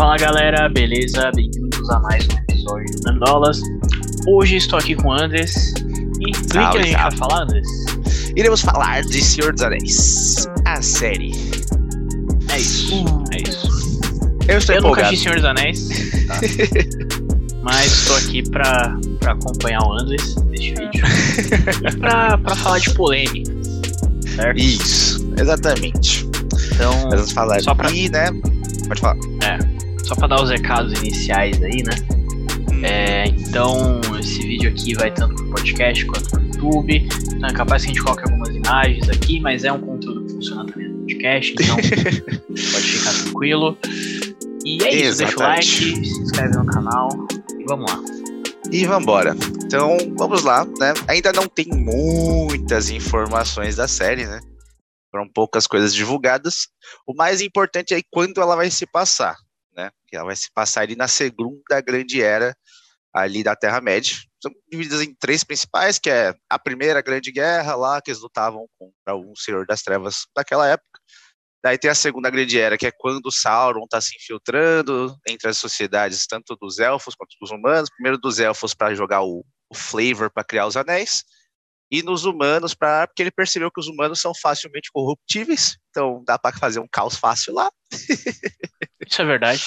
Fala galera, beleza? Bem-vindos a mais um episódio do Nandolas. Hoje estou aqui com o Andres. E do que a gente vai falar, Andres? Iremos falar de Senhor dos Anéis, a série. É isso, é isso. Eu estou Eu nunca empolgado. assisti Senhor dos Anéis, tá? mas estou aqui pra, pra acompanhar o Andres neste vídeo. e pra, pra falar de polêmica, certo? Isso, exatamente. Então, Nós vamos falar Só pra- aqui, né? Pode falar. Só pra dar os recados iniciais aí, né? É, então, esse vídeo aqui vai tanto pro podcast quanto pro YouTube. Então, é capaz que a gente coloque algumas imagens aqui, mas é um conteúdo que funciona também no podcast, então pode ficar tranquilo. E é isso, deixa o like, Exatamente. se inscreve no canal e vamos lá. E vambora. Então, vamos lá, né? Ainda não tem muitas informações da série, né? Foram poucas coisas divulgadas. O mais importante é quando ela vai se passar, né? Que ela vai se passar ali na segunda grande era ali da Terra-média. São divididas em três principais, que é a primeira grande guerra lá, que eles lutavam contra um Senhor das Trevas daquela época. Daí tem a segunda grande era, que é quando o Sauron está se infiltrando entre as sociedades, tanto dos elfos quanto dos humanos. Primeiro dos elfos para jogar o, o flavor para criar os anéis, e nos humanos, pra, porque ele percebeu que os humanos são facilmente corruptíveis, então dá para fazer um caos fácil lá. Isso é verdade.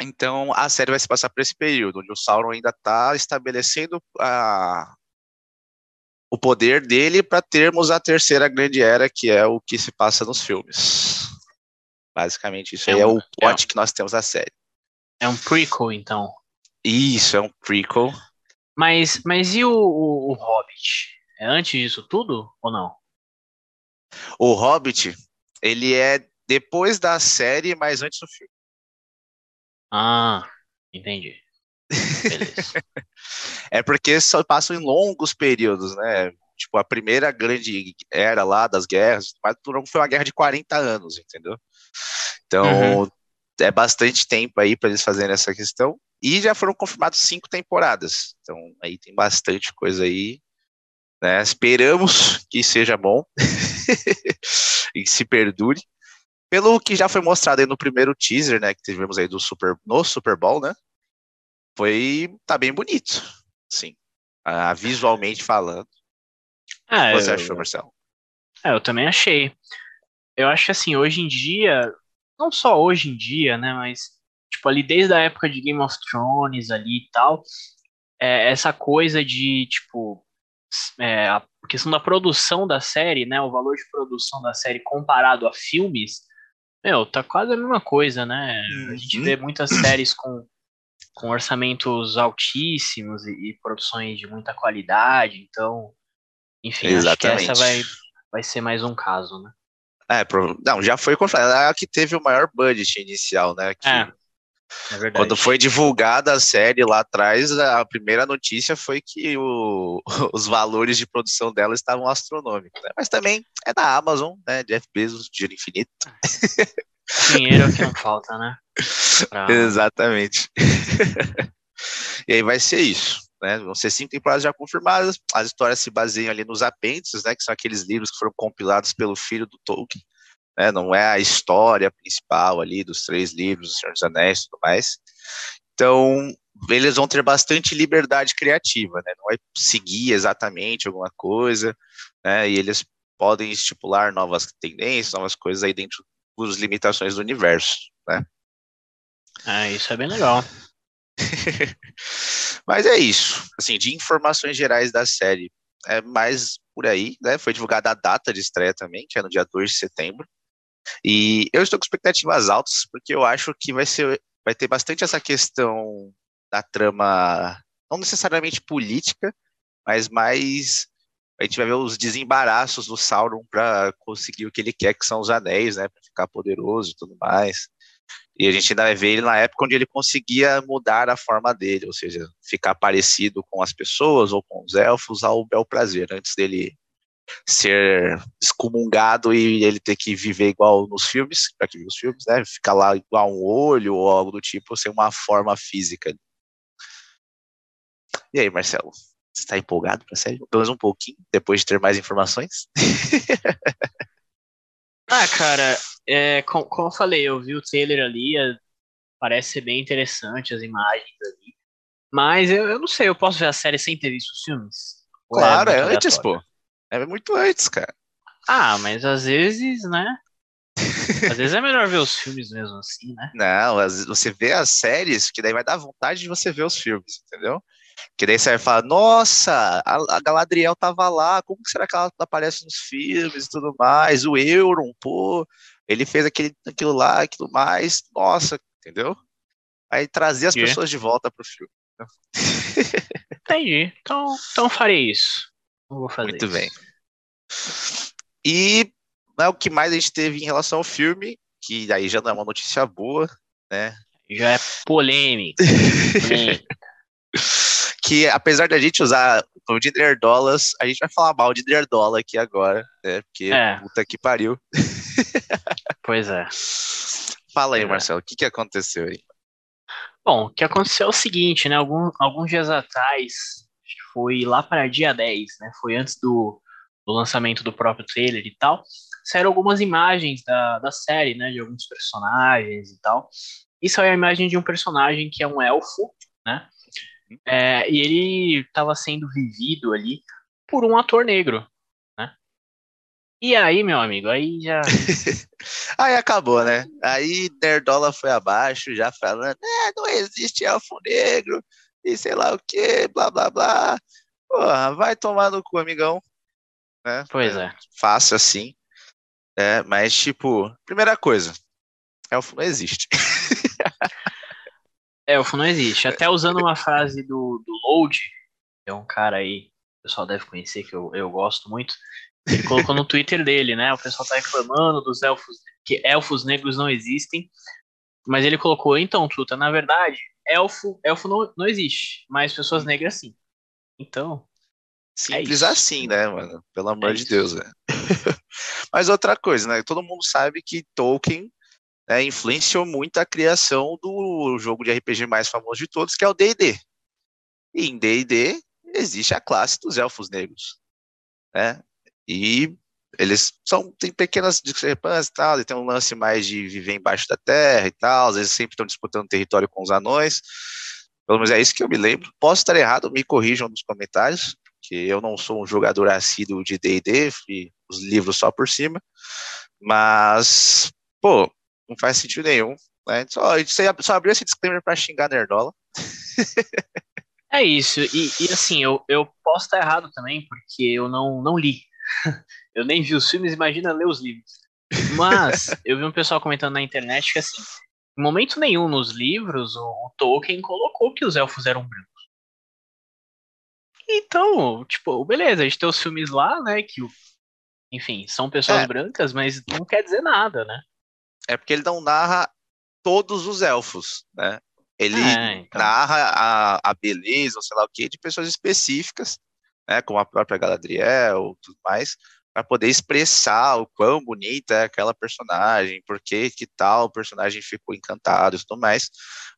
Então a série vai se passar por esse período, onde o Sauron ainda está estabelecendo a, o poder dele para termos a terceira grande era, que é o que se passa nos filmes. Basicamente, isso É aí é um- o plot que nós temos da série. É um prequel, então. Isso, é um prequel. Mas, mas e o, o, o Hobbit? É antes disso tudo ou não? O Hobbit, ele é depois da série, mas antes do filme. Ah, entendi. É porque só passam em longos períodos, né? Tipo, a primeira grande era lá das guerras, mas foi uma guerra de 40 anos, entendeu? Então, é bastante tempo aí para eles fazerem essa questão. E já foram confirmados cinco temporadas. Então, aí tem bastante coisa aí. Né? Esperamos que seja bom e se perdure. Pelo que já foi mostrado aí no primeiro teaser, né, que tivemos aí do Super, no Super Bowl, né? Foi tá bem bonito, sim. Ah, visualmente falando. Ah, O que você eu- achou, Marcelo? É, eu também achei. Eu acho que assim, hoje em dia, não só hoje em dia, né, mas tipo ali desde a época de Game of Thrones ali e tal, é, essa coisa de tipo é, a questão da produção da série, né, o valor de produção da série comparado a filmes, meu, tá quase a mesma coisa, né? A gente Uhum. vê muitas séries com com orçamentos altíssimos e, e produções de muita qualidade, então, enfim, acho que essa Exatamente. vai vai ser mais um caso, né? É, não, já foi confirmado. Ela é a que teve o maior budget inicial, né? que É, É. Quando foi divulgada a série lá atrás, a primeira notícia foi que o- os valores de produção dela estavam astronômicos. né? Mas também é da Amazon, né? Jeff Bezos, dinheiro infinito. Dinheiro é o que não falta, né? Pra- Exatamente. e aí vai ser isso. Né? Vão ser cinco temporadas já confirmadas. As histórias se baseiam ali nos apêndices, né? Que são aqueles livros que foram compilados pelo filho do Tolkien. Né? Não é a história principal ali dos três livros, do Senhor dos Anéis e tudo mais. Então, eles vão ter bastante liberdade criativa, né? Não vai seguir exatamente alguma coisa, né? E eles podem estipular novas tendências, novas coisas aí dentro das limitações do universo, né? É, isso é bem legal. Mas é isso. Assim, de informações gerais da série, é mais por aí, né? Foi divulgada a data de estreia também, que é no dia 2 de setembro. E eu estou com expectativas altas, porque eu acho que vai ser vai ter bastante essa questão da trama, não necessariamente política, mas mais a gente vai ver os desembaraços do Sauron para conseguir o que ele quer, que são os anéis, né, para ficar poderoso e tudo mais. E a gente ainda vai ver ele na época onde ele conseguia mudar a forma dele, ou seja, ficar parecido com as pessoas ou com os elfos ao bel prazer, antes dele ser excomungado e ele ter que viver igual nos filmes, para que os filmes, né? Ficar lá igual um olho ou algo do tipo, sem uma forma física. E aí, Marcelo? Você está empolgado para a série? Pelo menos um pouquinho, depois de ter mais informações? Ah, cara, é, com- como eu falei, eu vi o trailer ali, é, Parece ser bem interessante as imagens ali. Mas eu, eu não sei, eu posso ver a série sem ter visto os filmes? Ou claro, é, é antes, pô. É muito antes, cara. Ah, mas às vezes, né? Às vezes é melhor ver os filmes mesmo assim, né? Não, você vê as séries, que daí vai dar vontade de você ver os filmes, entendeu? Que daí você vai falar, nossa, a, Galadriel tava lá, como será que ela aparece nos filmes e tudo mais? O Euron, pô, ele fez aquele, aquilo lá, aquilo mais, nossa, entendeu? Aí trazer as pessoas de volta pro filme. Entendi. Então, então farei isso. Não vou fazer Muito isso. bem. E né, o que mais a gente teve em relação ao filme, que aí já não é uma notícia boa, né? Já é polêmica. que apesar da gente usar o de nerdolas, a gente vai falar mal de nerdola aqui agora, né? Porque é. puta que pariu. pois é. Fala aí, Marcelo, o que, que aconteceu aí? Bom, o que aconteceu é o seguinte, né? Algum, alguns dias atrás, foi lá para dia 10, né? Foi antes do, do lançamento do próprio trailer e tal. Saíram algumas imagens da, da série, né? De alguns personagens e tal. Isso é a imagem de um personagem que é um elfo, né? É, e ele estava sendo vivido ali por um ator negro, né? E aí, meu amigo, aí já. aí acabou, né? Aí Nerdola foi abaixo, já falando, é, não existe elfo negro, e sei lá o que, blá blá blá. Porra, vai tomar no cu, amigão. Né? Pois é. Fácil assim. É, mas, tipo, primeira coisa, elfo não existe. elfo não existe. Até usando uma frase do, do Load, que é um cara aí, o pessoal deve conhecer, que eu, eu gosto muito. Ele colocou no Twitter dele, né? O pessoal tá reclamando dos elfos, que elfos negros não existem. Mas ele colocou, então, Tuta, na verdade, elfo, elfo não, não existe, mas pessoas negras sim. Então. É Simples é assim, né, mano? Pelo amor é de Deus, né? mas outra coisa, né? Todo mundo sabe que Tolkien né, influenciou muito a criação do jogo de RPG mais famoso de todos, que é o D&D. E em D&D existe a classe dos elfos negros, né? E eles são tem pequenas discrepâncias e tal, e tem um lance mais de viver embaixo da terra e tal, às vezes sempre estão disputando território com os anões. Pelo menos é isso que eu me lembro. Posso estar errado, me corrijam nos comentários, que eu não sou um jogador assíduo de D&D, os livros só por cima. Mas, pô, não faz sentido nenhum. Né? Só, só abriu esse disclaimer para xingar Nerdola. é isso, e, e, assim, eu, eu posso estar errado também, porque eu não, não li. eu nem vi os filmes, imagina ler os livros. Mas eu vi um pessoal comentando na internet que assim, em momento nenhum nos livros o, Tolkien colocou que os elfos eram brancos. Então, tipo, beleza, a gente tem os filmes lá, né, que, enfim, são pessoas é. brancas, mas não quer dizer nada, né? É porque ele não narra todos os elfos, né? Ele é, então. narra a, a beleza, ou sei lá o que, de pessoas específicas, né? Como a própria Galadriel, tudo mais, para poder expressar o quão bonita é aquela personagem, por que que tal personagem ficou encantado e tudo mais.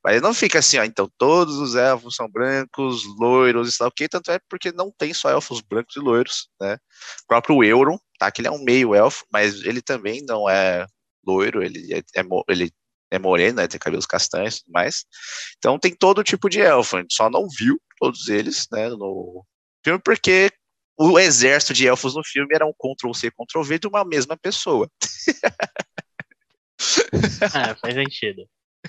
Mas não fica assim, ó, então todos os elfos são brancos, loiros, e tal, que, tanto é porque não tem só elfos brancos e loiros, né? O próprio Euron, tá, que ele é um meio elfo, mas ele também não é loiro, ele é, é ele é moreno, né, tem cabelos castanhos e tudo mais. Então tem todo tipo de elfo, a gente só não viu todos eles, né, no filme, porque o exército de elfos no filme era um Ctrl-C, Ctrl-V de uma mesma pessoa. ah, faz sentido.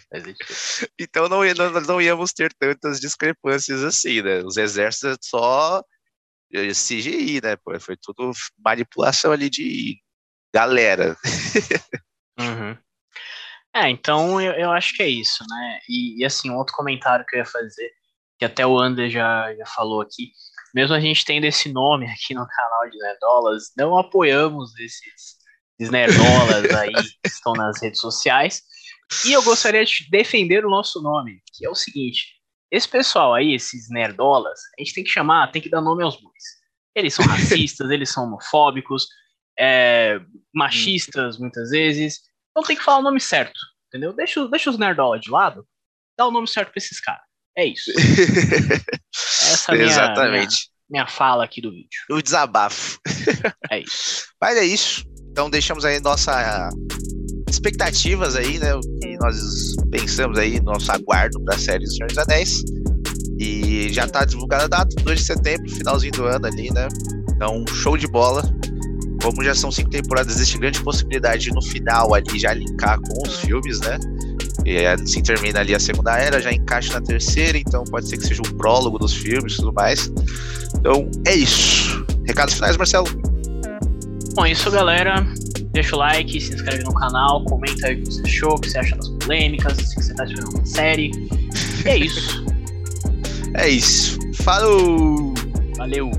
Faz sentido. Então não, não, não íamos ter tantas discrepâncias assim, né? Os exércitos é só eh, CGI, né? Pô, foi tudo manipulação ali de galera. Uhum. É, então eu, eu acho que é isso, né? E, e, assim, outro comentário que eu ia fazer, que até o Ander já, já falou aqui, mesmo a gente tendo esse nome aqui no canal de Nerdolas, não apoiamos esses, esses Nerdolas aí que estão nas redes sociais. E eu gostaria de defender o nosso nome, que é o seguinte: esse pessoal aí, esses Nerdolas, a gente tem que chamar, tem que dar nome aos bois. Eles são racistas, eles são homofóbicos, é, machistas muitas vezes. Então tem que falar o nome certo, entendeu? Deixa, deixa os nerdola de lado, dá o nome certo pra esses caras. É isso. Essa é a minha, Exatamente. Minha, minha fala aqui do vídeo. O desabafo. É isso. Mas é isso. Então deixamos aí nossa expectativas aí, né? O que nós pensamos aí, nosso aguardo para a série do Senhor dos Anéis. E já tá divulgada a data, 2 de setembro, finalzinho do ano ali, né? Então, show de bola. Como já são cinco temporadas, existe grande possibilidade de no final ali já linkar com os filmes, né? E assim termina ali a segunda era, já encaixa na terceira, então pode ser que seja o prólogo dos filmes e tudo mais. Então é isso. Recados finais, Marcelo? Bom, é isso, galera. Deixa o like, se inscreve no canal, comenta aí o que você achou, o que você acha das polêmicas, se você tá esperando uma série. E é isso. é isso. Falou! Valeu!